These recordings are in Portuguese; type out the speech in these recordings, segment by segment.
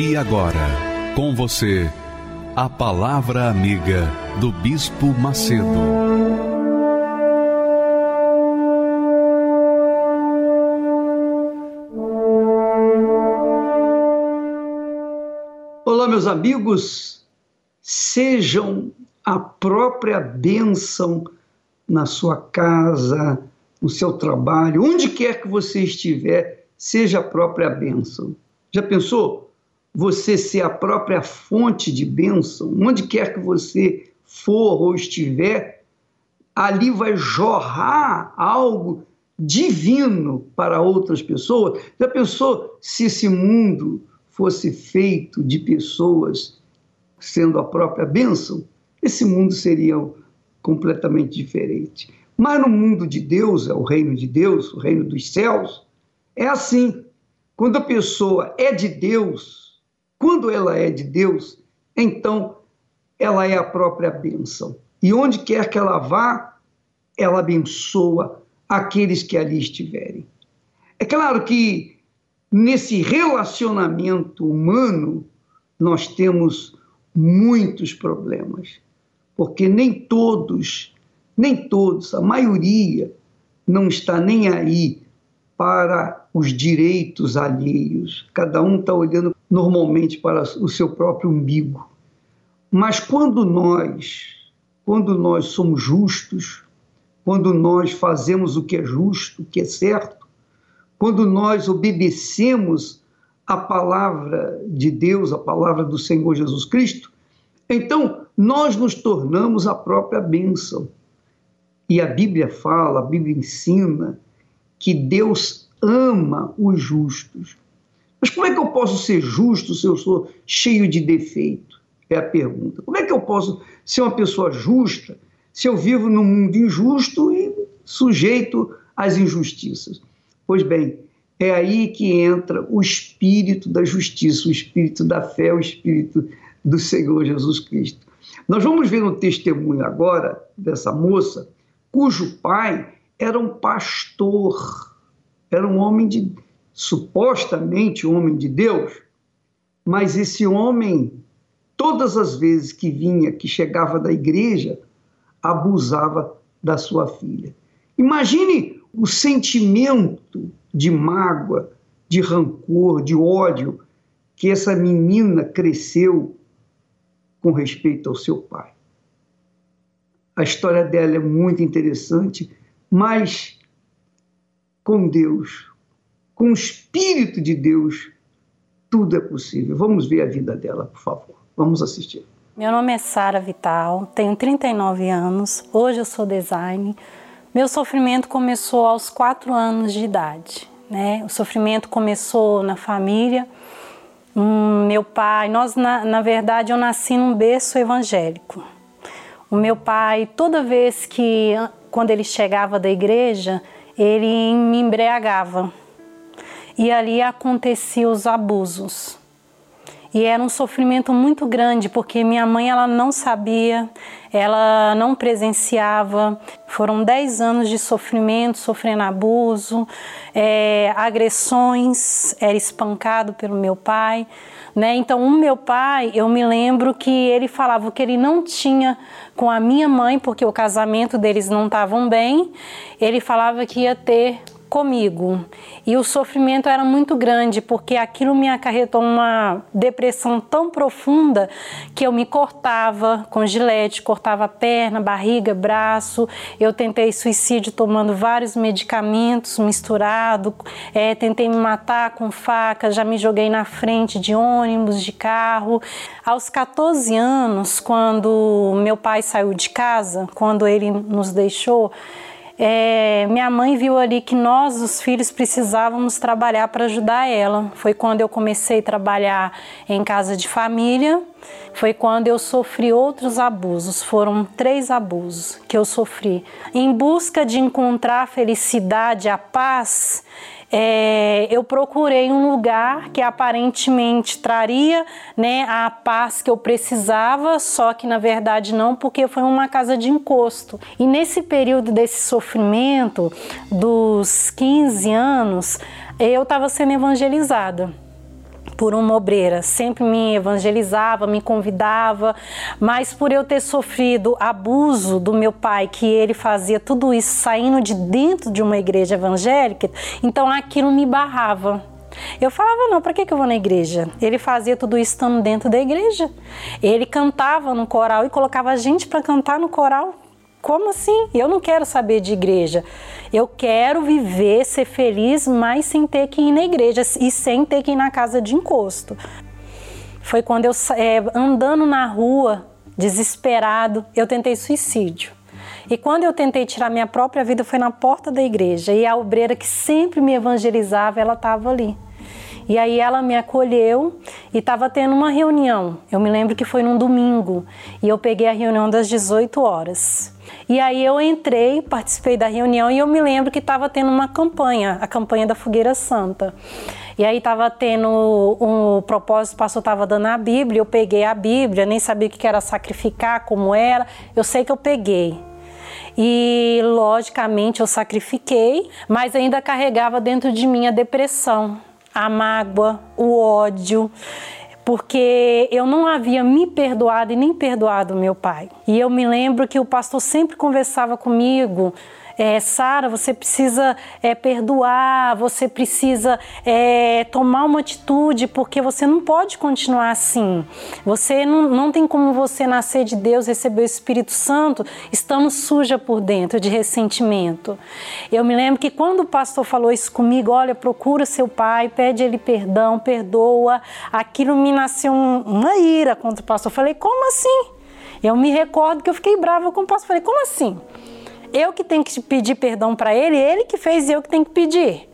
E agora, com você, a Palavra Amiga do Bispo Macedo. Olá, meus amigos, sejam a própria bênção na sua casa, no seu trabalho, onde quer que você estiver, seja a própria bênção. Já pensou? Você ser a própria fonte de bênção, onde quer que você for ou estiver, ali vai jorrar algo divino para outras pessoas. Já pensou se esse mundo fosse feito de pessoas sendo a própria bênção? Esse mundo seria completamente diferente. Mas no mundo de Deus, é o reino de Deus, o reino dos céus, é assim. Quando a pessoa é de Deus, quando ela é de Deus, então ela é a própria bênção. E onde quer que ela vá, ela abençoa aqueles que ali estiverem. É claro que nesse relacionamento humano nós temos muitos problemas, porque nem todos, nem todos, a maioria não está nem aí para os direitos alheios. Cada um está olhando normalmente para o seu próprio umbigo. Mas quando nós, quando nós somos justos, quando nós fazemos o que é justo, o que é certo, quando nós obedecemos a palavra de Deus, a palavra do Senhor Jesus Cristo, então nós nos tornamos a própria bênção. E a Bíblia fala, a Bíblia ensina que Deus ama os justos. Mas como é que eu posso ser justo se eu sou cheio de defeito? É a pergunta. Como é que eu posso ser uma pessoa justa se eu vivo num mundo injusto e sujeito às injustiças? Pois bem, é aí que entra o espírito da justiça, o espírito da fé, o espírito do Senhor Jesus Cristo. Nós vamos ver no testemunho agora dessa moça, cujo pai era um pastor, era um homem de supostamente homem de Deus, mas esse homem, todas as vezes que vinha, que chegava da igreja, abusava da sua filha. Imagine o sentimento de mágoa, de rancor, de ódio que essa menina cresceu com respeito ao seu pai. A história dela é muito interessante, mas com Deus, com o Espírito de Deus, tudo é possível. Vamos ver a vida dela, por favor. Vamos assistir. Meu nome é Sara Vital, tenho 39 anos, hoje eu sou design. Meu sofrimento começou aos 4 anos de idade. Né? O sofrimento começou na família. Hum, meu pai, nós na, na verdade eu nasci num berço evangélico. O meu pai, toda vez que quando ele chegava da igreja, ele me embriagava e ali aconteciam os abusos. E era um sofrimento muito grande, porque minha mãe ela não sabia, ela não presenciava. Foram 10 anos de sofrimento, sofrendo abuso, é, agressões, era espancado pelo meu pai. Né? Então, o meu pai, eu me lembro que ele falava que ele não tinha com a minha mãe, porque o casamento deles não estavam bem, ele falava que ia ter comigo. E o sofrimento era muito grande, porque aquilo me acarretou uma depressão tão profunda que eu me cortava com gilete, cortava perna, barriga, braço. Eu tentei suicídio tomando vários medicamentos misturados, é, tentei me matar com faca, já me joguei na frente de ônibus, de carro. Aos 14 anos, quando meu pai saiu de casa, quando ele nos deixou, é, minha mãe viu ali que nós, os filhos, precisávamos trabalhar para ajudar ela. Foi quando eu comecei a trabalhar em casa de família. Foi quando eu sofri outros abusos. Foram três abusos que eu sofri. Em busca de encontrar a felicidade, a paz, é, eu procurei um lugar que aparentemente traria né, a paz que eu precisava, só que na verdade não, porque foi uma casa de encosto. E nesse período desse sofrimento, dos 15 anos, eu estava sendo evangelizada por uma obreira, sempre me evangelizava, me convidava, mas por eu ter sofrido abuso do meu pai, que ele fazia tudo isso saindo de dentro de uma igreja evangélica, então aquilo me barrava. Eu falava, não, para que, eu vou na igreja? Ele fazia tudo isso estando dentro da igreja. Ele cantava no coral e colocava gente para cantar no coral. Como assim? Eu não quero saber de igreja. Eu quero viver, ser feliz, mas sem ter que ir na igreja e sem ter que ir na casa de encosto. Foi quando eu, é, andando na rua, desesperado, eu tentei suicídio. E quando eu tentei tirar minha própria vida, foi na porta da igreja. E a obreira que sempre me evangelizava, ela estava ali. E aí ela me acolheu e estava tendo uma reunião. Eu me lembro que foi num domingo. E eu peguei a reunião das 18 horas. E aí eu entrei, participei da reunião e eu me lembro que estava tendo uma campanha, a campanha da Fogueira Santa. E aí estava tendo um propósito, o pastor estava dando a Bíblia, eu peguei a Bíblia, nem sabia o que era sacrificar, como era. Eu sei que eu peguei. E logicamente eu sacrifiquei, mas ainda carregava dentro de mim a depressão, a mágoa, o ódio porque eu não havia me perdoado e nem perdoado meu pai. E eu me lembro que o pastor sempre conversava comigo é, Sara, você precisa é, perdoar, você precisa é, tomar uma atitude, porque você não pode continuar assim. Você não, não tem como você nascer de Deus, receber o Espírito Santo, estando suja por dentro de ressentimento. Eu me lembro que quando o pastor falou isso comigo, olha, procura seu pai, pede ele perdão, perdoa, aquilo me nasceu um, uma ira contra o pastor. Eu falei, como assim? Eu me recordo que eu fiquei brava com o pastor. Falei, como assim? Eu que tenho que pedir perdão para ele, ele que fez eu que tenho que pedir.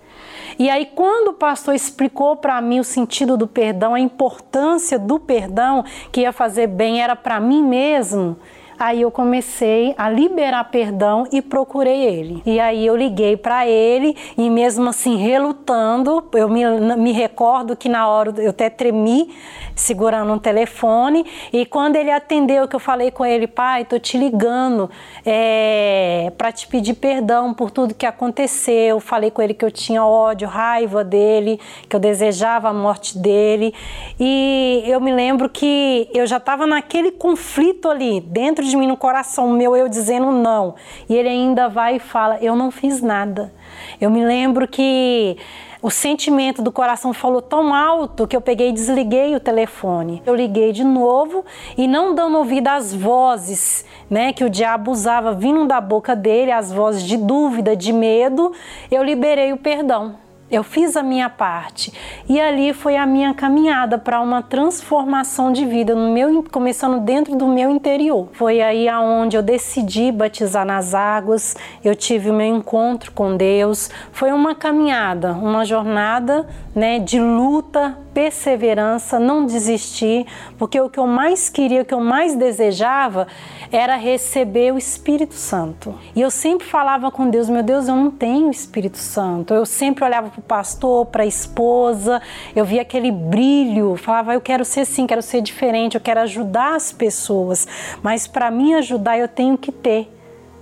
E aí, quando o pastor explicou para mim o sentido do perdão, a importância do perdão, que ia fazer bem era para mim mesmo, Aí eu comecei a liberar perdão e procurei ele. E aí eu liguei para ele e mesmo assim relutando, eu me, me recordo que na hora eu até tremi segurando um telefone e quando ele atendeu que eu falei com ele, pai, tô te ligando é, para te pedir perdão por tudo que aconteceu. Falei com ele que eu tinha ódio, raiva dele, que eu desejava a morte dele e eu me lembro que eu já estava naquele conflito ali dentro dentro de mim, no coração meu, eu dizendo não. E ele ainda vai e fala: Eu não fiz nada. Eu me lembro que o sentimento do coração falou tão alto que eu peguei e desliguei o telefone. Eu liguei de novo e não dando ouvido às vozes, né, que o diabo usava vindo da boca dele, as vozes de dúvida, de medo, eu liberei o perdão. Eu fiz a minha parte e ali foi a minha caminhada para uma transformação de vida no meu começando dentro do meu interior. Foi aí aonde eu decidi batizar nas águas, eu tive o meu encontro com Deus. Foi uma caminhada, uma jornada, né, de luta perseverança, não desistir, porque o que eu mais queria, o que eu mais desejava era receber o Espírito Santo. E eu sempre falava com Deus: meu Deus, eu não tenho Espírito Santo. Eu sempre olhava para o pastor, para a esposa, eu via aquele brilho, falava: eu quero ser assim, quero ser diferente, eu quero ajudar as pessoas, mas para me ajudar eu tenho que ter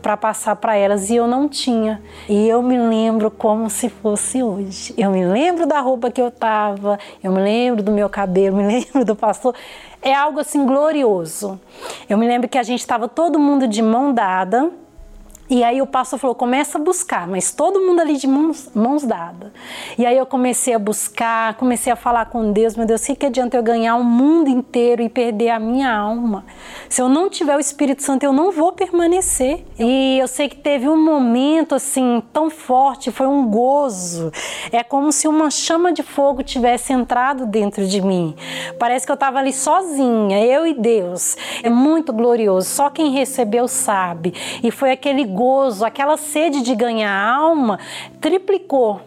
para passar para elas e eu não tinha. E eu me lembro como se fosse hoje. Eu me lembro da roupa que eu tava, eu me lembro do meu cabelo, me lembro do pastor. É algo assim glorioso. Eu me lembro que a gente estava todo mundo de mão dada e aí o pastor falou: começa a buscar, mas todo mundo ali de mãos, mãos dadas. E aí eu comecei a buscar, comecei a falar com Deus: meu Deus, o que adianta eu ganhar o mundo inteiro e perder a minha alma? Se eu não tiver o Espírito Santo, eu não vou permanecer. E eu sei que teve um momento assim tão forte, foi um gozo. É como se uma chama de fogo tivesse entrado dentro de mim. Parece que eu estava ali sozinha, eu e Deus. É muito glorioso, só quem recebeu sabe. E foi aquele gozo, aquela sede de ganhar alma triplicou.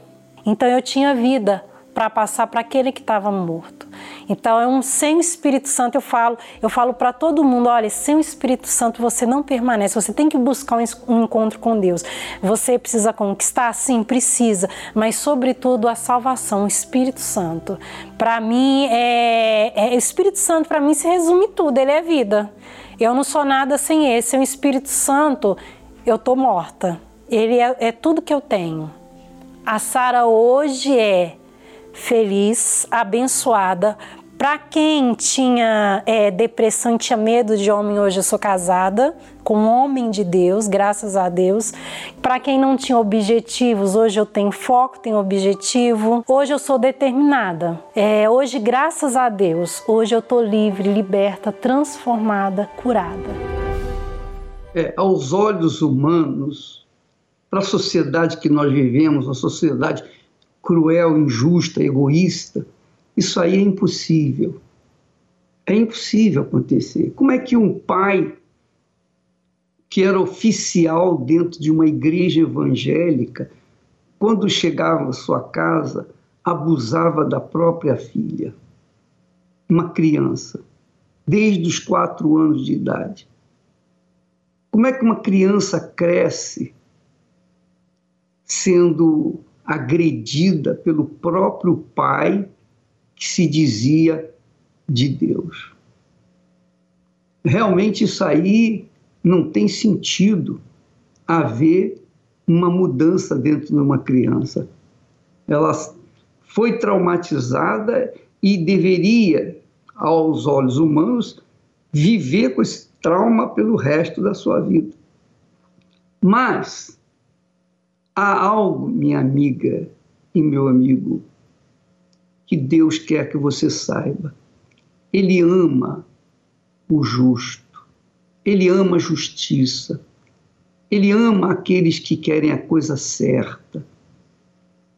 Então eu tinha vida para passar para aquele que estava morto. Então é um sem o Espírito Santo eu falo, eu falo para todo mundo, olha, sem o Espírito Santo você não permanece, você tem que buscar um encontro com Deus. Você precisa conquistar, sim, precisa, mas sobretudo a salvação, o Espírito Santo. Para mim é, é Espírito Santo para mim se resume tudo, ele é vida. Eu não sou nada sem esse, sem o Espírito Santo eu tô morta. Ele é, é tudo que eu tenho. A Sara hoje é feliz, abençoada. Para quem tinha é, depressão tinha medo de homem, hoje eu sou casada com um homem de Deus, graças a Deus. Para quem não tinha objetivos, hoje eu tenho foco, tenho objetivo. Hoje eu sou determinada. É, hoje, graças a Deus, hoje eu estou livre, liberta, transformada, curada. É, aos olhos humanos, para a sociedade que nós vivemos, uma sociedade cruel, injusta, egoísta, isso aí é impossível. É impossível acontecer. Como é que um pai que era oficial dentro de uma igreja evangélica, quando chegava à sua casa, abusava da própria filha, uma criança, desde os quatro anos de idade? Como é que uma criança cresce sendo agredida pelo próprio pai que se dizia de Deus. Realmente isso aí não tem sentido haver uma mudança dentro de uma criança. Ela foi traumatizada e deveria, aos olhos humanos, viver com esse trauma pelo resto da sua vida. Mas Há algo, minha amiga e meu amigo, que Deus quer que você saiba. Ele ama o justo, ele ama a justiça, ele ama aqueles que querem a coisa certa,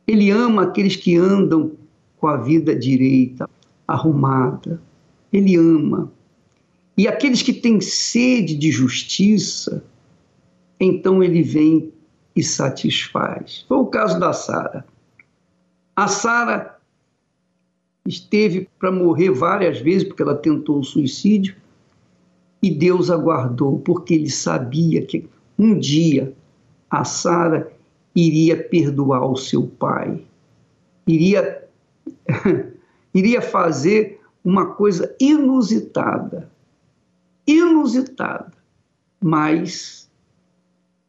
ele ama aqueles que andam com a vida direita, arrumada, ele ama. E aqueles que têm sede de justiça, então ele vem e satisfaz. Foi o caso da Sara. A Sara esteve para morrer várias vezes porque ela tentou o suicídio e Deus aguardou porque ele sabia que um dia a Sara iria perdoar o seu pai, iria iria fazer uma coisa inusitada, inusitada, mas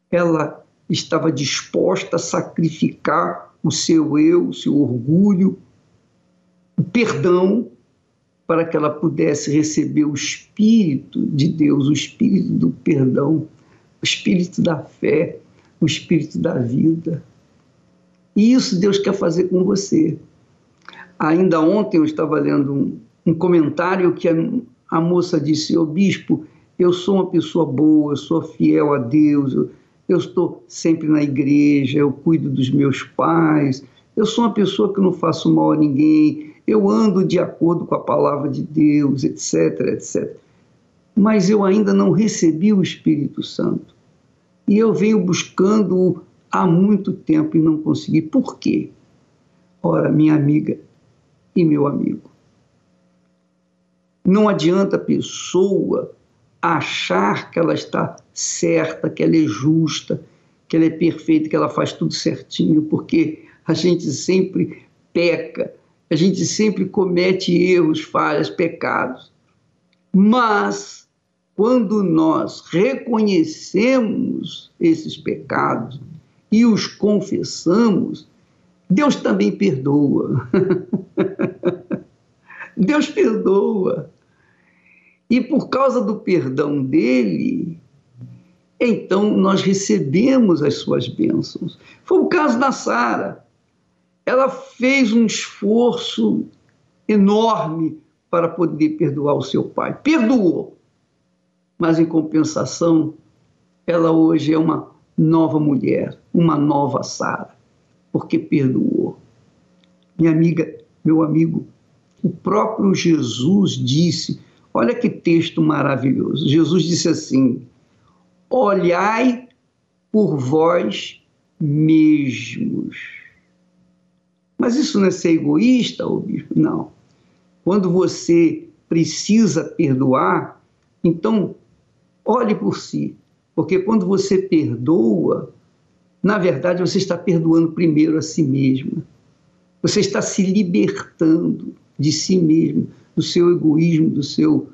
ela estava disposta a sacrificar o seu eu, o seu orgulho, o perdão, para que ela pudesse receber o Espírito de Deus, o Espírito do perdão, o Espírito da fé, o Espírito da vida. E isso Deus quer fazer com você. Ainda ontem eu estava lendo um, um comentário que a, moça disse: Ô bispo, eu sou uma pessoa boa, eu sou fiel a Deus, eu, eu estou sempre na igreja, eu cuido dos meus pais, eu sou uma pessoa que não faço mal a ninguém, eu ando de acordo com a palavra de Deus, etc, etc. Mas eu ainda não recebi o Espírito Santo. E eu venho buscando há muito tempo e não consegui. Por quê? Ora, minha amiga e meu amigo, não adianta a pessoa achar que ela está certa, que ela é justa, que ela é perfeita, que ela faz tudo certinho, porque a gente sempre peca, a gente sempre comete erros, falhas, pecados. Mas quando nós reconhecemos esses pecados e os confessamos, Deus também perdoa. Deus perdoa. E por causa do perdão dele, então nós recebemos as suas bênçãos. Foi o caso da Sara. Ela fez um esforço enorme para poder perdoar o seu pai. Perdoou. Mas em compensação, ela hoje é uma nova mulher, uma nova Sara, porque perdoou. Minha amiga, meu amigo, o próprio Jesus disse Olha que texto maravilhoso. Jesus disse assim: Olhai por vós mesmos. Mas isso não é ser egoísta, ô bispo? Não. Quando você precisa perdoar, então olhe por si. Porque quando você perdoa, na verdade você está perdoando primeiro a si mesmo. Você está se libertando de si mesmo, do seu egoísmo, do seu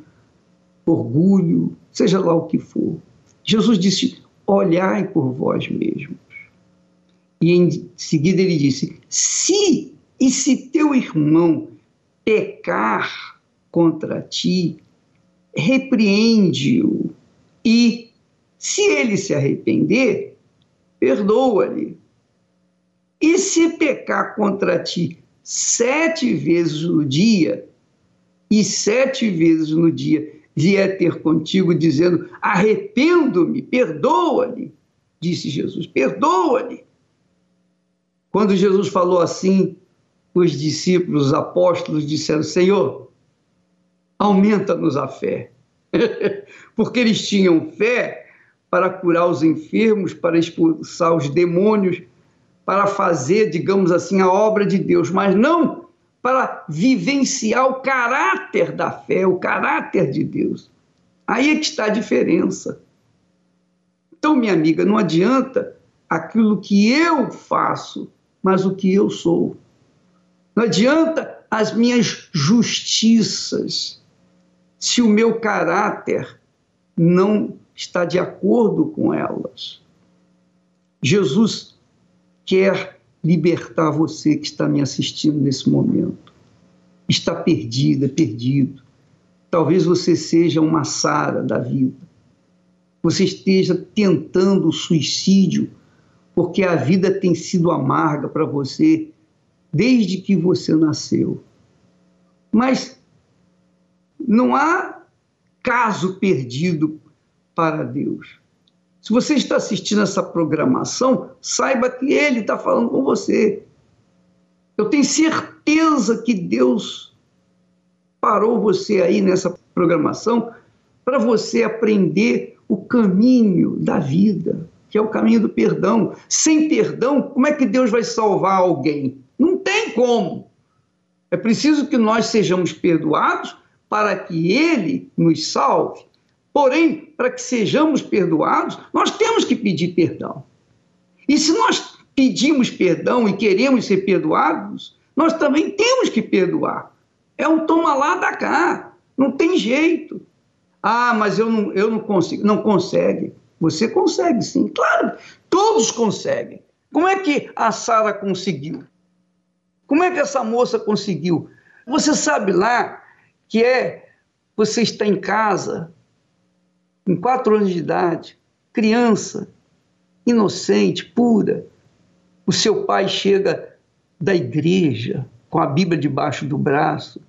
orgulho, seja lá o que for. Jesus disse: olhai por vós mesmos. E em seguida ele disse: se e se teu irmão pecar contra ti, repreende-o e, se ele se arrepender, perdoa-lhe. E se pecar contra ti sete vezes no dia, e sete vezes no dia vier ter contigo dizendo: arrependo-me, perdoa-lhe, disse Jesus, perdoa-lhe. Quando Jesus falou assim, os discípulos, os apóstolos disseram: Senhor, aumenta-nos a fé. Porque eles tinham fé para curar os enfermos, para expulsar os demônios, para fazer, digamos assim, a obra de Deus, mas não para vivenciar o caráter da fé, o caráter de Deus. Aí é que está a diferença. Então, minha amiga, não adianta aquilo que eu faço, mas o que eu sou. Não adianta as minhas justiças, se o meu caráter não está de acordo com elas. Jesus quer libertar você que está me assistindo nesse momento. Está perdida, perdido. Talvez você seja uma Sara da vida. Você esteja tentando o suicídio porque a vida tem sido amarga para você desde que você nasceu. Mas não há caso perdido para Deus. Se você está assistindo essa programação, saiba que Ele está falando com você. Eu tenho certeza que Deus parou você aí nessa programação para você aprender o caminho da vida, que é o caminho do perdão. Sem perdão, como é que Deus vai salvar alguém? Não tem como. É preciso que nós sejamos perdoados para que Ele nos salve. Porém, para que sejamos perdoados, nós temos que pedir perdão. E se nós pedimos perdão e queremos ser perdoados, nós também temos que perdoar. É um toma lá da cá, não tem jeito. Ah, mas eu não, eu não consigo. Não consegue. Você consegue sim, claro, todos conseguem. Como é que a Sara conseguiu? Como é que essa moça conseguiu? Você sabe lá que é você está em casa, com quatro anos de idade, criança, inocente, pura. O seu pai chega da igreja com a Bíblia debaixo do braço,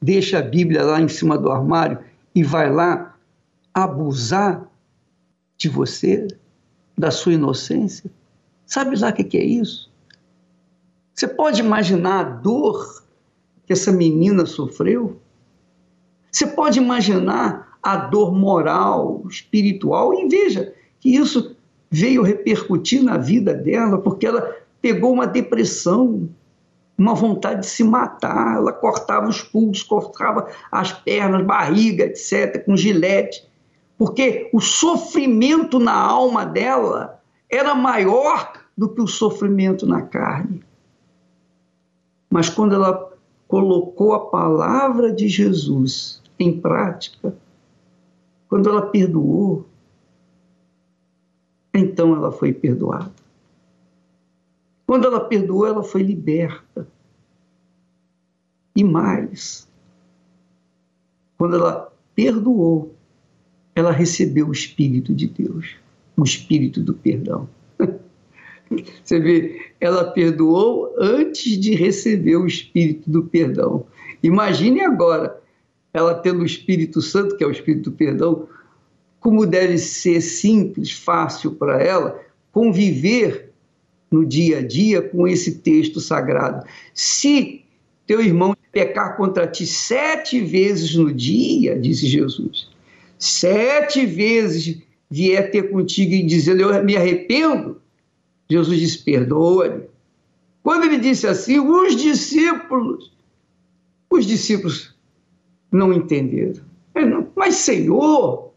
deixa a Bíblia lá em cima do armário e vai lá abusar de você, da sua inocência. Sabe lá o que é isso? Você pode imaginar a dor que essa menina sofreu? Você pode imaginar a dor moral, espiritual, e veja que isso veio repercutir na vida dela, porque ela pegou uma depressão, uma vontade de se matar, ela cortava os pulsos, cortava as pernas, barriga, etc., com gilete, porque o sofrimento na alma dela era maior do que o sofrimento na carne. Mas quando ela colocou a palavra de Jesus em prática, quando ela perdoou, então ela foi perdoada. Quando ela perdoou, ela foi liberta. E mais, quando ela perdoou, ela recebeu o Espírito de Deus, o Espírito do perdão. Você vê, ela perdoou antes de receber o Espírito do perdão. Imagine agora ela tendo o Espírito Santo, que é o Espírito do perdão, como deve ser simples, fácil para ela conviver no dia a dia com esse texto sagrado. Se teu irmão pecar contra ti sete vezes no dia, disse Jesus, sete vezes vier ter contigo e dizendo eu me arrependo, Jesus diz: perdoa-lhe. Quando ele disse assim, os discípulos, os discípulos não entenderam. Mas, Senhor,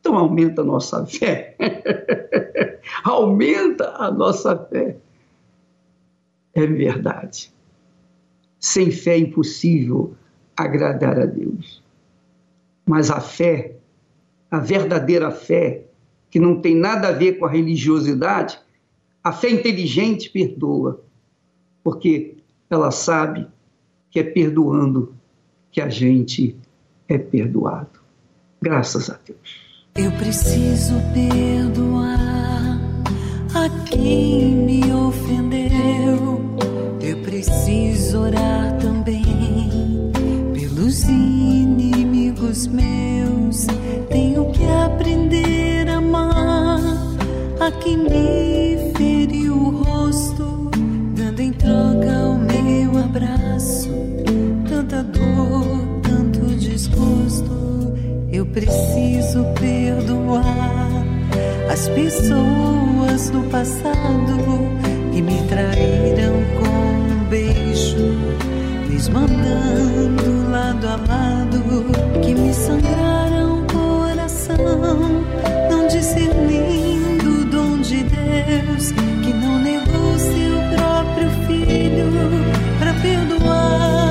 então aumenta a nossa fé. aumenta a nossa fé. É verdade. Sem fé é impossível agradar a Deus. Mas a fé, a verdadeira fé, que não tem nada a ver com a religiosidade, a fé inteligente perdoa, porque ela sabe que é perdoando que a gente é perdoado. Graças a Deus. Eu preciso perdoar a quem me ofendeu. Eu preciso orar também pelos inimigos meus. Tenho que aprender a amar a quem me preciso perdoar as pessoas do passado que me traíram com um beijo, mesmo andando lado a lado, que me sangraram o coração, não discernindo o dom de Deus, que não negou seu próprio filho para perdoar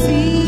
e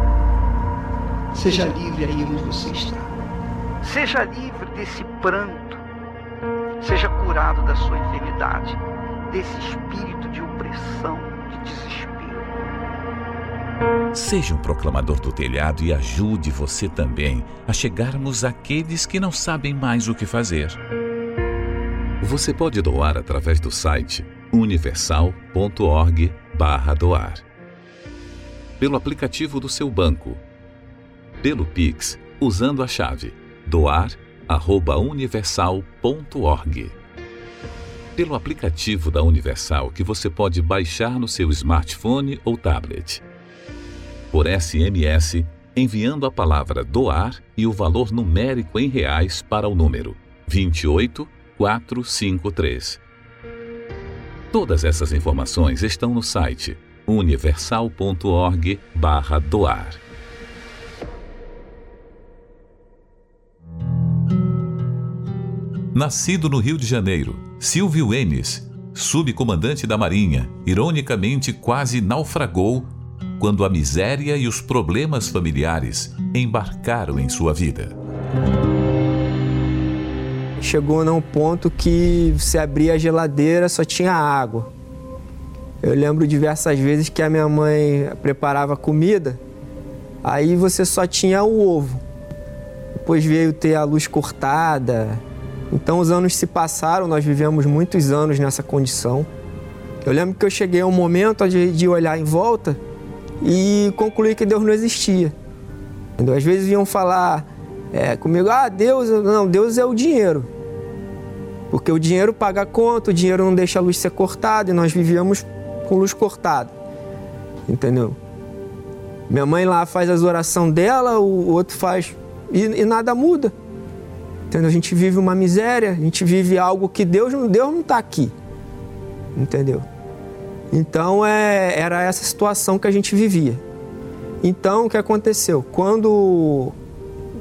Seja livre aí onde você está. Seja livre desse pranto. Seja curado da sua enfermidade, desse espírito de opressão, de desespero. Seja um proclamador do telhado e ajude você também a chegarmos àqueles que não sabem mais o que fazer. Você pode doar através do site universal.org/doar, pelo aplicativo do seu banco, pelo Pix, usando a chave doar@universal.org. Pelo aplicativo da Universal que você pode baixar no seu smartphone ou tablet. Por SMS, enviando a palavra doar e o valor numérico em reais para o número 28453. Todas essas informações estão no site universal.org/doar. Nascido no Rio de Janeiro, Silvio Enes, subcomandante da Marinha, ironicamente quase naufragou quando a miséria e os problemas familiares embarcaram em sua vida. Chegou num ponto que você abria a geladeira só tinha água. Eu lembro diversas vezes que a minha mãe preparava comida, aí você só tinha o ovo. Depois veio ter a luz cortada, então os anos se passaram, nós vivemos muitos anos nessa condição. Eu lembro que eu cheguei a um momento de, olhar em volta e concluir que Deus não existia. Entendeu? Às vezes iam falar é, comigo, ah, Deus, não, Deus é o dinheiro. Porque o dinheiro paga a conta, o dinheiro não deixa a luz ser cortada e nós vivíamos com luz cortada. Entendeu? Minha mãe lá faz as orações dela, o outro faz e, e nada muda. Entendeu? A gente vive uma miséria, a gente vive algo que Deus, Deus não está aqui. Entendeu? Então é, era essa situação que a gente vivia. Então o que aconteceu? Quando,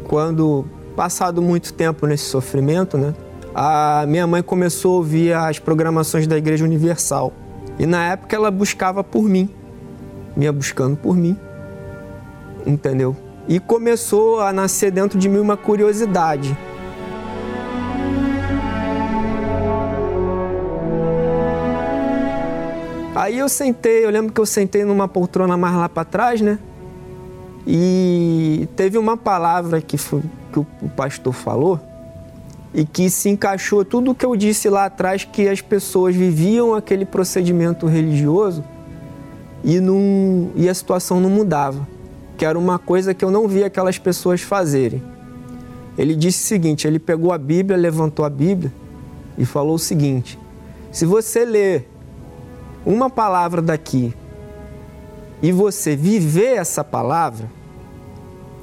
quando passado muito tempo nesse sofrimento, né, a minha mãe começou a ouvir as programações da Igreja Universal. E na época ela buscava por mim, ia buscando por mim, entendeu? E começou a nascer dentro de mim uma curiosidade Aí eu sentei, eu lembro que eu sentei numa poltrona mais lá para trás, né? E teve uma palavra que, foi, que o pastor falou e que se encaixou tudo o que eu disse lá atrás que as pessoas viviam aquele procedimento religioso e, não, e a situação não mudava, que era uma coisa que eu não via aquelas pessoas fazerem. Ele disse o seguinte: ele pegou a Bíblia, levantou a Bíblia e falou o seguinte: se você ler uma palavra daqui e você viver essa palavra,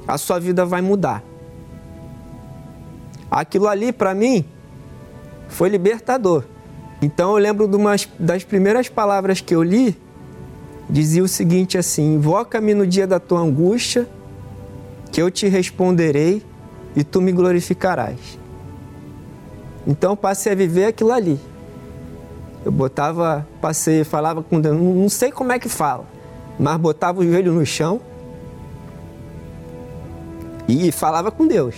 a sua vida vai mudar. Aquilo ali, para mim, foi libertador. Então eu lembro de umas, das primeiras palavras que eu li, dizia o seguinte assim: Invoca-me no dia da tua angústia, que eu te responderei e tu me glorificarás. Então passei a viver aquilo ali. Eu botava, passei, falava com Deus, não sei como é que fala, mas botava o joelho no chão e falava com Deus.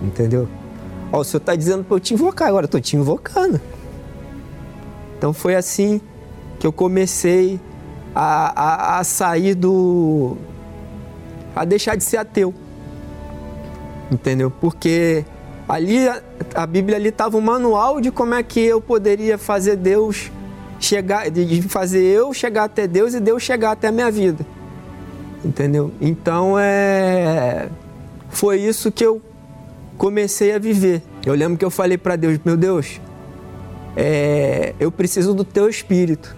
Entendeu? Ó, o senhor está dizendo para eu te invocar, agora eu estou te invocando. Então foi assim que eu comecei a, a, a sair do. a deixar de ser ateu. Entendeu? Porque ali a Bíblia ali estava um manual de como é que eu poderia fazer Deus chegar, de fazer eu chegar até Deus e Deus chegar até a minha vida. Entendeu? Então é foi isso que eu comecei a viver. Eu lembro que eu falei para Deus, meu Deus, é, eu preciso do teu espírito.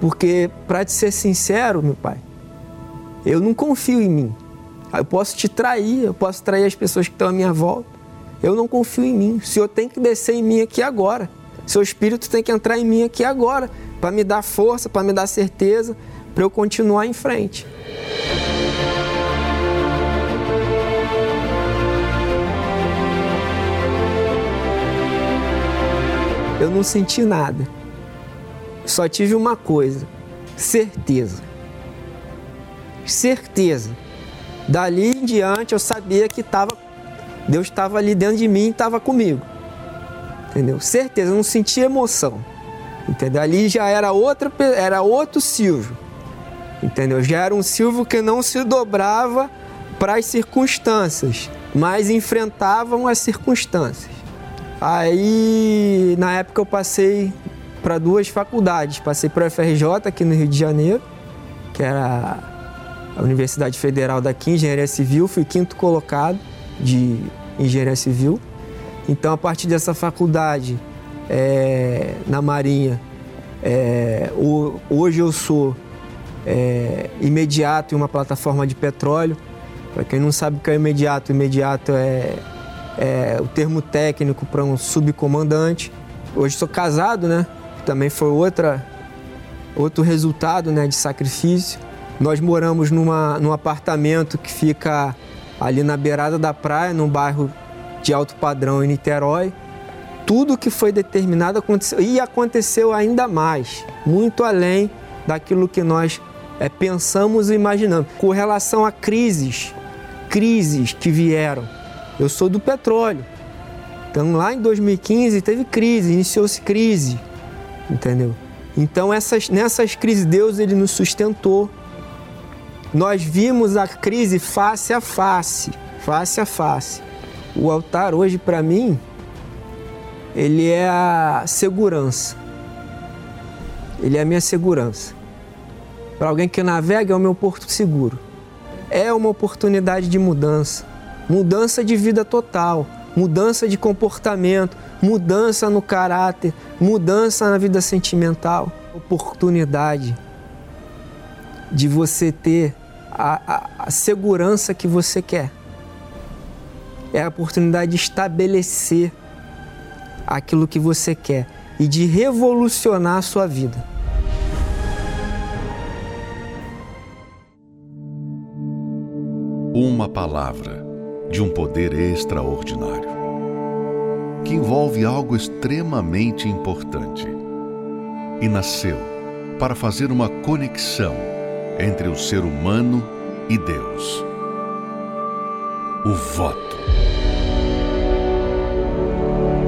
Porque, para te ser sincero, meu pai, eu não confio em mim. Eu posso te trair, eu posso trair as pessoas que estão à minha volta. Eu não confio em mim. O Senhor tem que descer em mim aqui agora. Seu espírito tem que entrar em mim aqui agora, para me dar força, para me dar certeza, para eu continuar em frente. eu não senti nada. Só tive uma coisa: certeza. Certeza. Dali em diante eu sabia que tava, Deus estava ali dentro de mim e estava comigo. Entendeu? Certeza, eu não senti emoção. Entendeu? Ali já era outra, era outro Silvio. Entendeu? Já era um Silvio que não se dobrava para as circunstâncias, mas enfrentavam as circunstâncias. Aí, na época, eu passei para duas faculdades. Passei para a FRJ aqui no Rio de Janeiro, que era a Universidade Federal daqui, Engenharia Civil. Fui quinto colocado de Engenharia Civil. Então, a partir dessa faculdade, é, na Marinha, é, hoje eu sou é, imediato em uma plataforma de petróleo. Para quem não sabe o que é imediato, imediato é é, o termo técnico para um subcomandante. Hoje sou casado, né? Também foi outra, outro resultado né, de sacrifício. Nós moramos numa, num apartamento que fica ali na beirada da praia, num bairro de alto padrão em Niterói. Tudo que foi determinado aconteceu e aconteceu ainda mais, muito além daquilo que nós é, pensamos e imaginamos. Com relação a crises, crises que vieram, eu sou do petróleo. Então lá em 2015 teve crise, iniciou-se crise, entendeu? Então essas, nessas crises Deus ele nos sustentou. Nós vimos a crise face a face, face a face. O altar hoje para mim ele é a segurança. Ele é a minha segurança. Para alguém que navega é o meu porto seguro. É uma oportunidade de mudança mudança de vida total, mudança de comportamento, mudança no caráter, mudança na vida sentimental, oportunidade de você ter a, a, a segurança que você quer. É a oportunidade de estabelecer aquilo que você quer e de revolucionar a sua vida. Uma palavra de um poder extraordinário, que envolve algo extremamente importante e nasceu para fazer uma conexão entre o ser humano e Deus. O voto.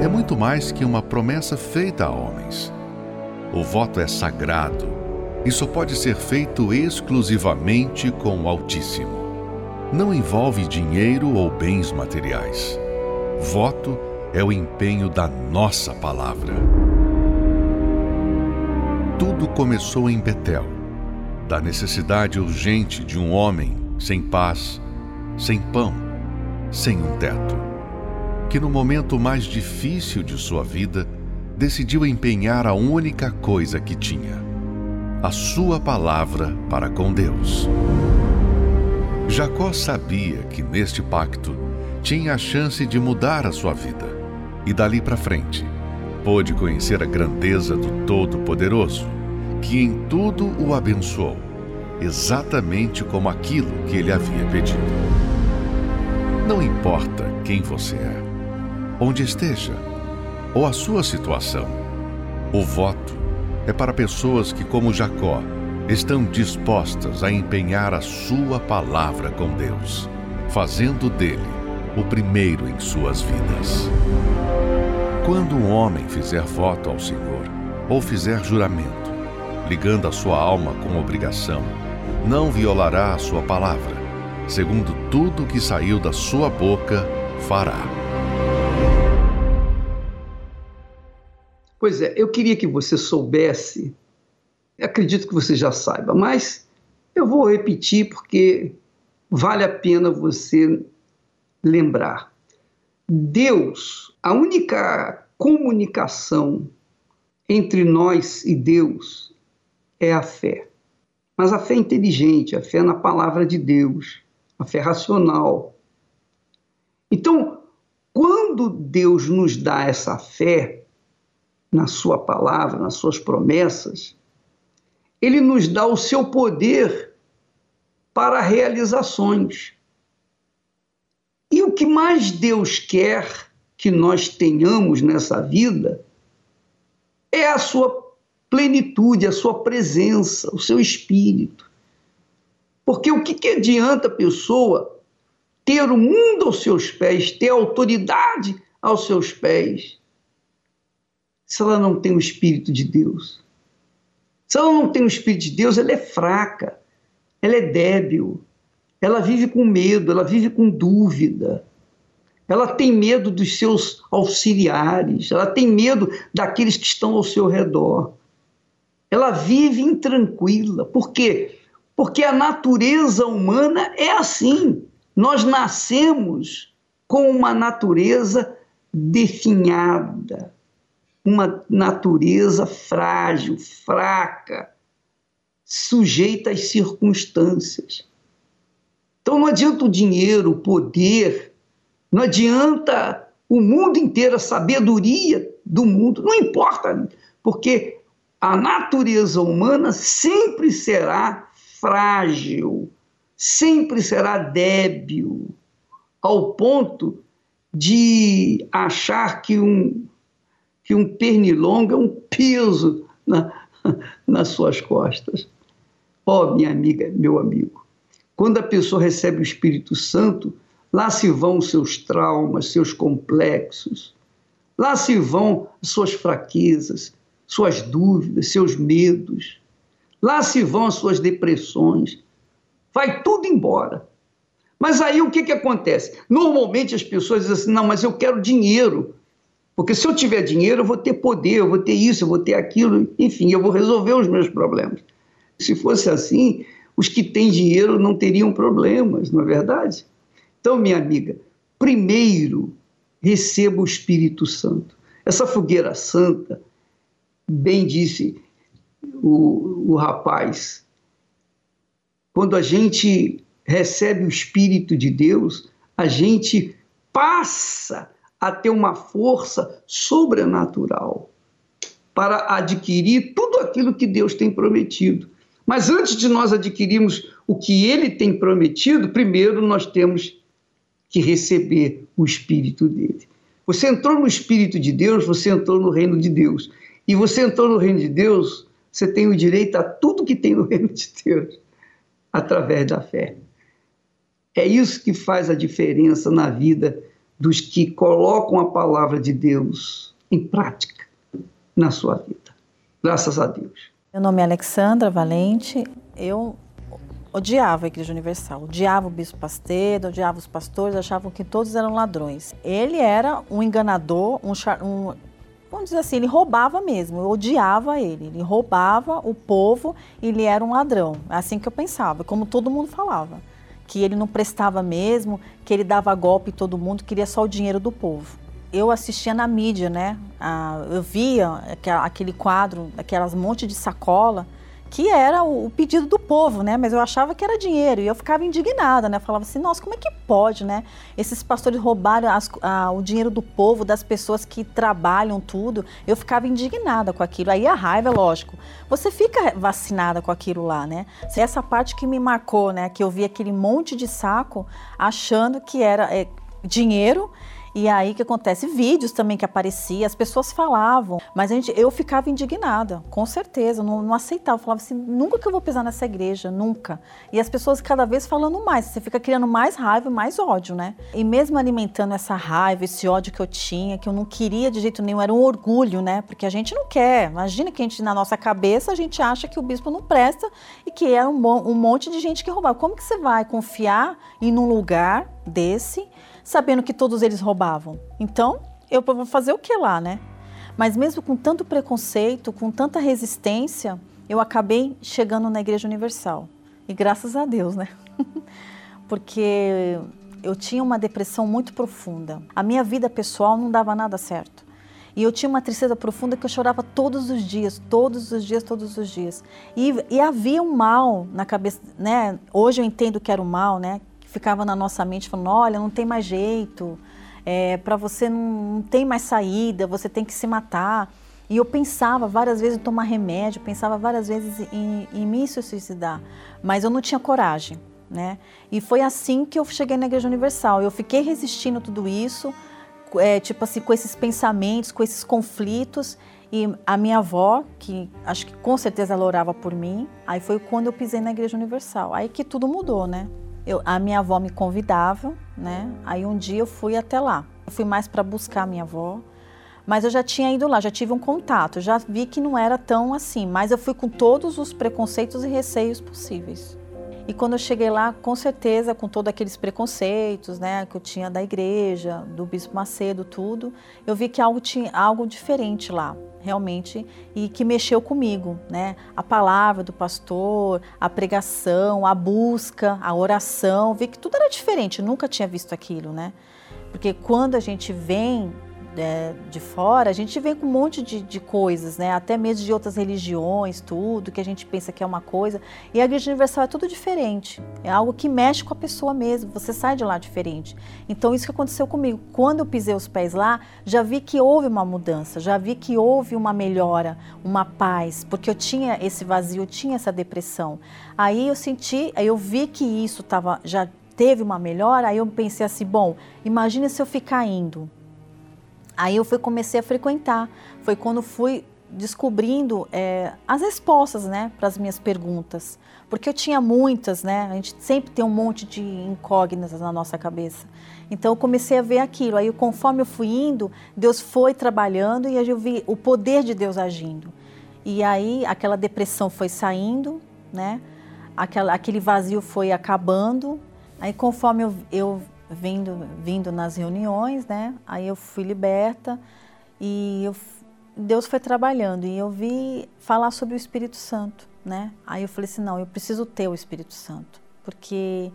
É muito mais que uma promessa feita a homens. o voto é sagrado e só pode ser feito exclusivamente com o Altíssimo. Não envolve dinheiro ou bens materiais. Voto é o empenho da nossa palavra. Tudo começou em Betel, da necessidade urgente de um homem sem paz, sem pão, sem um teto, que no momento mais difícil de sua vida decidiu empenhar a única coisa que tinha: a sua palavra para com Deus. Jacó sabia que neste pacto tinha a chance de mudar a sua vida e dali para frente pôde conhecer a grandeza do Todo-Poderoso, que em tudo o abençoou, exatamente como aquilo que ele havia pedido. Não importa quem você é, onde esteja, ou a sua situação, o voto é para pessoas que, como Jacó, estão dispostas a empenhar a sua palavra com Deus, fazendo dele o primeiro em suas vidas. Quando um homem fizer voto ao Senhor, ou fizer juramento, ligando a sua alma com obrigação, não violará a sua palavra. Segundo tudo que saiu da sua boca, fará. Pois é, eu queria que você soubesse, acredito que você já saiba, mas eu vou repetir porque vale a pena você lembrar. Deus, a única comunicação entre nós e Deus é a fé. Mas a fé inteligente, a fé na palavra de Deus, a fé racional. Então, quando Deus nos dá essa fé na Sua palavra, nas Suas promessas, Ele nos dá o seu poder para realizações. E o que mais Deus quer que nós tenhamos nessa vida é a sua plenitude, a sua presença, o seu espírito. Porque o que, que adianta a pessoa ter o mundo aos seus pés, ter autoridade aos seus pés, se ela não tem o Espírito de Deus? Se ela não tem o Espírito de Deus, ela é fraca, ela é débil, ela vive com medo, ela vive com dúvida. Ela tem medo dos seus auxiliares, ela tem medo daqueles que estão ao seu redor. Ela vive intranquila. Por quê? Porque a natureza humana é assim. Nós nascemos com uma natureza definhada, uma natureza frágil, fraca, sujeita às circunstâncias. Então não adianta o dinheiro, o poder, não adianta o mundo inteiro, a sabedoria do mundo, não importa, porque a natureza humana sempre será frágil, sempre será débil, ao ponto de achar que um, que um pernilongo é um peso na, nas suas costas. Ó, oh, minha amiga, meu amigo, quando a pessoa recebe o Espírito Santo, lá se vão seus traumas, seus complexos, lá se vão suas fraquezas, suas dúvidas, seus medos, lá se vão as suas depressões, vai tudo embora. Mas aí o que, que acontece? Normalmente as pessoas dizem assim: não, mas eu quero dinheiro. Porque se eu tiver dinheiro, eu vou ter poder, eu vou ter isso, eu vou ter aquilo, enfim, eu vou resolver os meus problemas. Se fosse assim, os que têm dinheiro não teriam problemas, não é verdade? Então, minha amiga, primeiro receba o Espírito Santo. Essa fogueira santa, bem disse o, o rapaz, quando a gente recebe o Espírito de Deus, a gente passa a ter uma força sobrenatural para adquirir tudo aquilo que Deus tem prometido. Mas antes de nós adquirirmos o que ele tem prometido, primeiro nós temos que receber o Espírito dele. Você entrou no Espírito de Deus, você entrou no reino de Deus. E você entrou no reino de Deus, você tem o direito a tudo que tem no reino de Deus, através da fé. É isso que faz a diferença na vida dos que colocam a palavra de Deus em prática na sua vida. Graças a Deus. Meu nome é Alexandra Valente. Eu odiava a Igreja Universal, odiava o Bispo Pasteiro, odiava os pastores, achavam que todos eram ladrões. Ele era um enganador, um, um vamos dizer assim, ele roubava mesmo, eu odiava ele. Ele roubava o povo ele era um ladrão. É assim que eu pensava, como todo mundo falava. Que ele não prestava mesmo, que ele dava golpe em todo mundo, queria só o dinheiro do povo. Eu assistia na mídia, né? Ah, eu via aquele quadro, aquelas monte de sacola que era o, pedido do povo, né? Mas eu achava que era dinheiro e eu ficava indignada, né? falava assim, nossa, como é que pode, né? Esses pastores roubaram as, a, o dinheiro do povo, das pessoas que trabalham tudo. Eu ficava indignada com aquilo. Aí a raiva, lógico. Você fica vacinada com aquilo lá, né? Essa parte que me marcou, né? Que eu vi aquele monte de saco achando que era é, dinheiro e aí que acontece? Vídeos também que apareciam, as pessoas falavam, mas a gente, eu ficava indignada, com certeza, não, não aceitava. Eu falava assim, nunca que eu vou pisar nessa igreja, nunca. E as pessoas cada vez falando mais, você fica criando mais raiva mais ódio, né? E mesmo alimentando essa raiva, esse ódio que eu tinha, que eu não queria de jeito nenhum, era um orgulho, né? Porque a gente não quer. Imagina que a gente, na nossa cabeça, a gente acha que o bispo não presta e que é um, um monte de gente que roubava. Como que você vai confiar em um lugar desse? Sabendo que todos eles roubavam. Então, eu vou fazer o que lá, né? Mas mesmo com tanto preconceito, com tanta resistência, eu acabei chegando na Igreja Universal. E graças a Deus, né? Porque eu tinha uma depressão muito profunda. A minha vida pessoal não dava nada certo. E eu tinha uma tristeza profunda que eu chorava todos os dias, todos os dias, todos os dias. E, e havia um mal na cabeça, né? Hoje eu entendo que era o mal, né? Ficava na nossa mente falando, olha, não tem mais jeito, é, para você não, não, tem mais saída, você tem que se matar. E eu pensava várias vezes em tomar remédio, pensava várias vezes em, em me suicidar, mas eu não tinha coragem, né? E foi assim que eu cheguei na Igreja Universal. Eu fiquei resistindo tudo isso, é, tipo assim, com esses pensamentos, com esses conflitos. E a minha avó, que acho que com certeza ela orava por mim, aí foi quando eu pisei na Igreja Universal. Aí que tudo mudou, né? Eu, a minha avó me convidava, né? Aí um dia eu fui até lá. Eu fui mais para buscar a minha avó, mas eu já tinha ido lá, já tive um contato, já vi que não era tão assim, mas eu fui com todos os preconceitos e receios possíveis. E quando eu cheguei lá, com certeza, com todos aqueles preconceitos, né, que eu tinha da igreja, do Bispo Macedo, tudo, eu vi que algo tinha algo diferente lá realmente e que mexeu comigo, né? A palavra do pastor, a pregação, a busca, a oração, vi que tudo era diferente, nunca tinha visto aquilo, né? Porque quando a gente vem é, de fora, a gente vem com um monte de, de, coisas, né? Até mesmo de outras religiões, tudo, que a gente pensa que é uma coisa. E a Igreja Universal é tudo diferente. É algo que mexe com a pessoa mesmo. Você sai de lá diferente. Então, isso que aconteceu comigo. Quando eu pisei os pés lá, já vi que houve uma mudança, já vi que houve uma melhora, uma paz, porque eu tinha esse vazio, eu tinha essa depressão. Aí eu senti, eu vi que isso tava, já teve uma melhora, aí eu pensei assim, bom, imagina se eu ficar indo Aí eu fui, comecei a frequentar. Foi quando fui descobrindo é, as respostas né, para as minhas perguntas. Porque eu tinha muitas, né? A gente sempre tem um monte de incógnitas na nossa cabeça. Então eu comecei a ver aquilo. Aí conforme eu fui indo, Deus foi trabalhando e eu vi o poder de Deus agindo. E aí aquela depressão foi saindo, né? Aquela, aquele vazio foi acabando. Aí conforme eu, eu vindo, vindo nas reuniões, né? Aí eu fui liberta e eu, Deus foi trabalhando e eu vi falar sobre o Espírito Santo, né? Aí eu falei assim, não, eu preciso ter o Espírito Santo, porque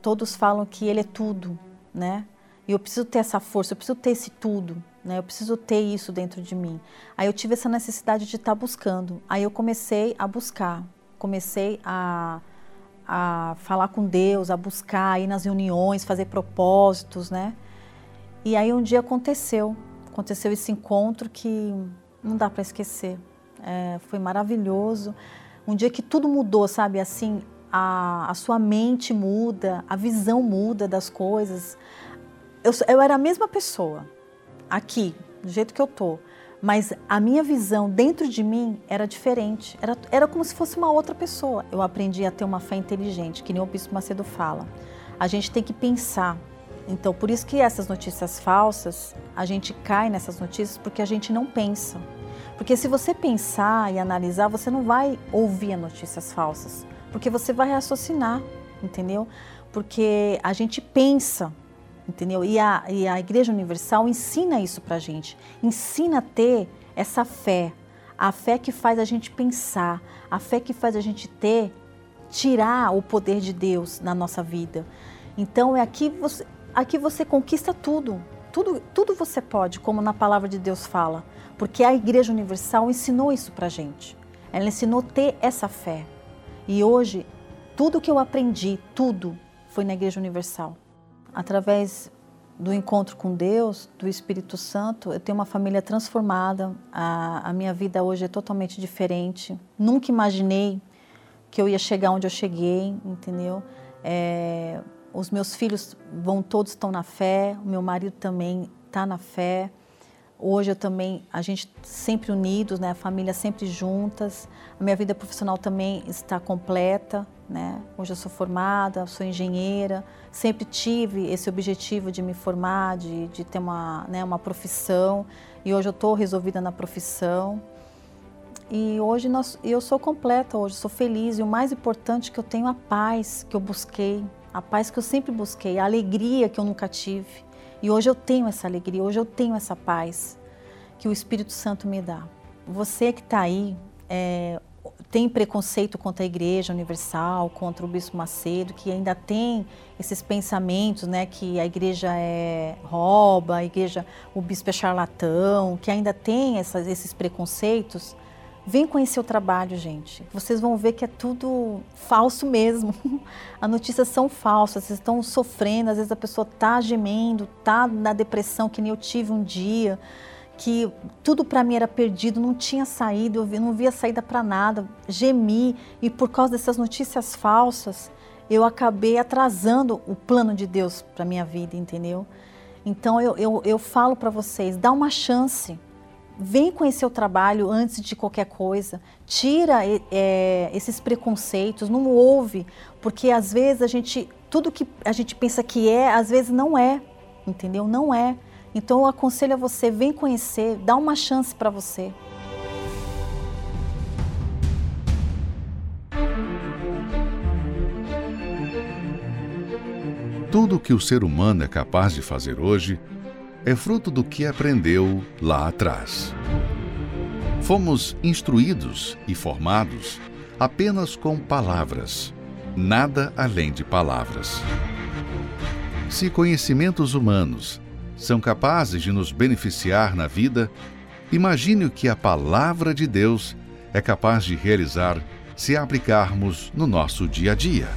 todos falam que ele é tudo, né? E eu preciso ter essa força, eu preciso ter esse tudo, né? Eu preciso ter isso dentro de mim. Aí eu tive essa necessidade de estar buscando. Aí eu comecei a buscar, comecei a a falar com Deus, a buscar, ir nas reuniões, fazer propósitos, né? E aí um dia aconteceu, aconteceu esse encontro que não dá para esquecer. É, foi maravilhoso. Um dia que tudo mudou, sabe? Assim, a, a sua mente muda, a visão muda das coisas. Eu, eu era a mesma pessoa aqui, do jeito que eu tô mas a minha visão dentro de mim era diferente. Era, era como se fosse uma outra pessoa. Eu aprendi a ter uma fé inteligente, que nem o Bispo Macedo fala. A gente tem que pensar. Então, por isso que essas notícias falsas, a gente cai nessas notícias porque a gente não pensa. Porque se você pensar e analisar, você não vai ouvir notícias falsas, porque você vai raciocinar, entendeu? Porque a gente pensa, entendeu? E a, e a Igreja Universal ensina isso pra gente, ensina a ter essa fé, a fé que faz a gente pensar, a fé que faz a gente ter, tirar o poder de Deus na nossa vida. Então é aqui você, aqui você conquista tudo, tudo, tudo você pode, como na palavra de Deus fala, porque a Igreja Universal ensinou isso para gente. Ela ensinou ter essa fé. E hoje, tudo que eu aprendi, tudo, foi na Igreja Universal. Através do encontro com Deus, do Espírito Santo, eu tenho uma família transformada. A, a minha vida hoje é totalmente diferente. Nunca imaginei que eu ia chegar onde eu cheguei, entendeu? É, os meus filhos vão todos estão na fé, o meu marido também está na fé. Hoje eu também, a gente sempre unidos, né? A família sempre juntas. A minha vida profissional também está completa, né? Hoje eu sou formada, sou engenheira. Sempre tive esse objetivo de me formar, de, de ter uma, né, uma profissão. E hoje eu estou resolvida na profissão. E hoje nós, eu sou completa, hoje sou feliz. E o mais importante é que eu tenho a paz que eu busquei, a paz que eu sempre busquei, a alegria que eu nunca tive. E hoje eu tenho essa alegria, hoje eu tenho essa paz que o Espírito Santo me dá. Você que está aí, é, tem preconceito contra a Igreja Universal, contra o Bispo Macedo, que ainda tem esses pensamentos, né, que a Igreja é rouba, a Igreja, o Bispo é charlatão, que ainda tem essas, esses preconceitos, Vem conhecer o trabalho, gente. Vocês vão ver que é tudo falso mesmo. As notícias são falsas, vocês estão sofrendo, às vezes a pessoa está gemendo, está na depressão que nem eu tive um dia, que tudo para mim era perdido, não tinha saída, eu não via saída para nada, gemi e por causa dessas notícias falsas, eu acabei atrasando o plano de Deus para minha vida, entendeu? Então eu, eu, eu falo para vocês, dá uma chance vem conhecer o trabalho antes de qualquer coisa, tira é, esses preconceitos, não ouve, porque às vezes a gente, tudo que a gente pensa que é, às vezes não é, entendeu? Não é. Então eu aconselho a você, vem conhecer, dá uma chance para você. Tudo que o ser humano é capaz de fazer hoje é fruto do que aprendeu lá atrás. Fomos instruídos e formados apenas com palavras, nada além de palavras. Se conhecimentos humanos são capazes de nos beneficiar na vida, imagine o que a palavra de Deus é capaz de realizar se aplicarmos no nosso dia a dia.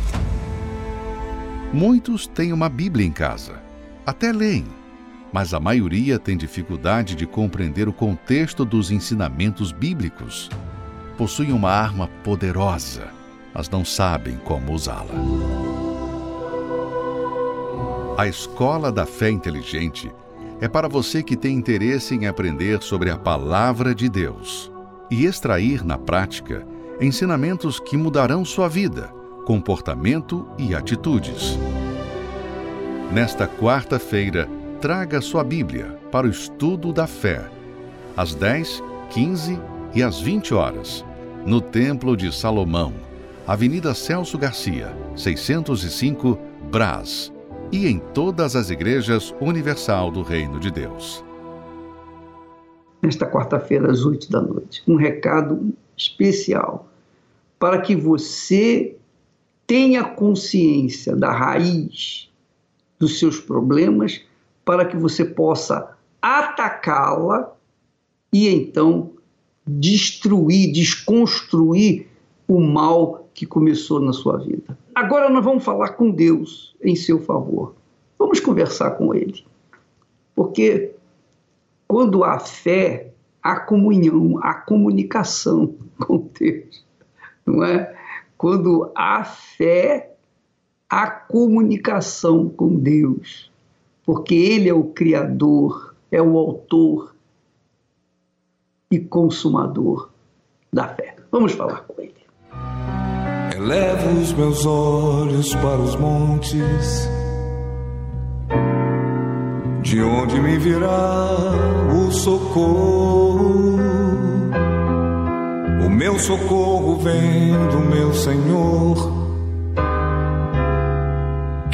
Muitos têm uma Bíblia em casa, até leem mas a maioria tem dificuldade de compreender o contexto dos ensinamentos bíblicos. Possuem uma arma poderosa, mas não sabem como usá-la. A Escola da Fé Inteligente é para você que tem interesse em aprender sobre a Palavra de Deus e extrair na prática ensinamentos que mudarão sua vida, comportamento e atitudes. Nesta quarta-feira, traga sua Bíblia para o estudo da fé, às 10, 15 e às 20 horas, no Templo de Salomão, Avenida Celso Garcia, 605, Brás, e em todas as igrejas universal do Reino de Deus. Nesta quarta-feira, às 8 da noite, um recado especial para que você tenha consciência da raiz dos seus problemas para que você possa atacá-la e então destruir, desconstruir o mal que começou na sua vida. Agora nós vamos falar com Deus em seu favor. Vamos conversar com Ele. Porque quando há fé, há comunhão, há comunicação com Deus. Não é? Quando há fé, há comunicação com Deus porque Ele é o Criador, é o Autor e Consumador da fé. Vamos falar com Ele. Elevo os meus olhos para os montes, de onde me virá o socorro. meu socorro vem do meu Senhor,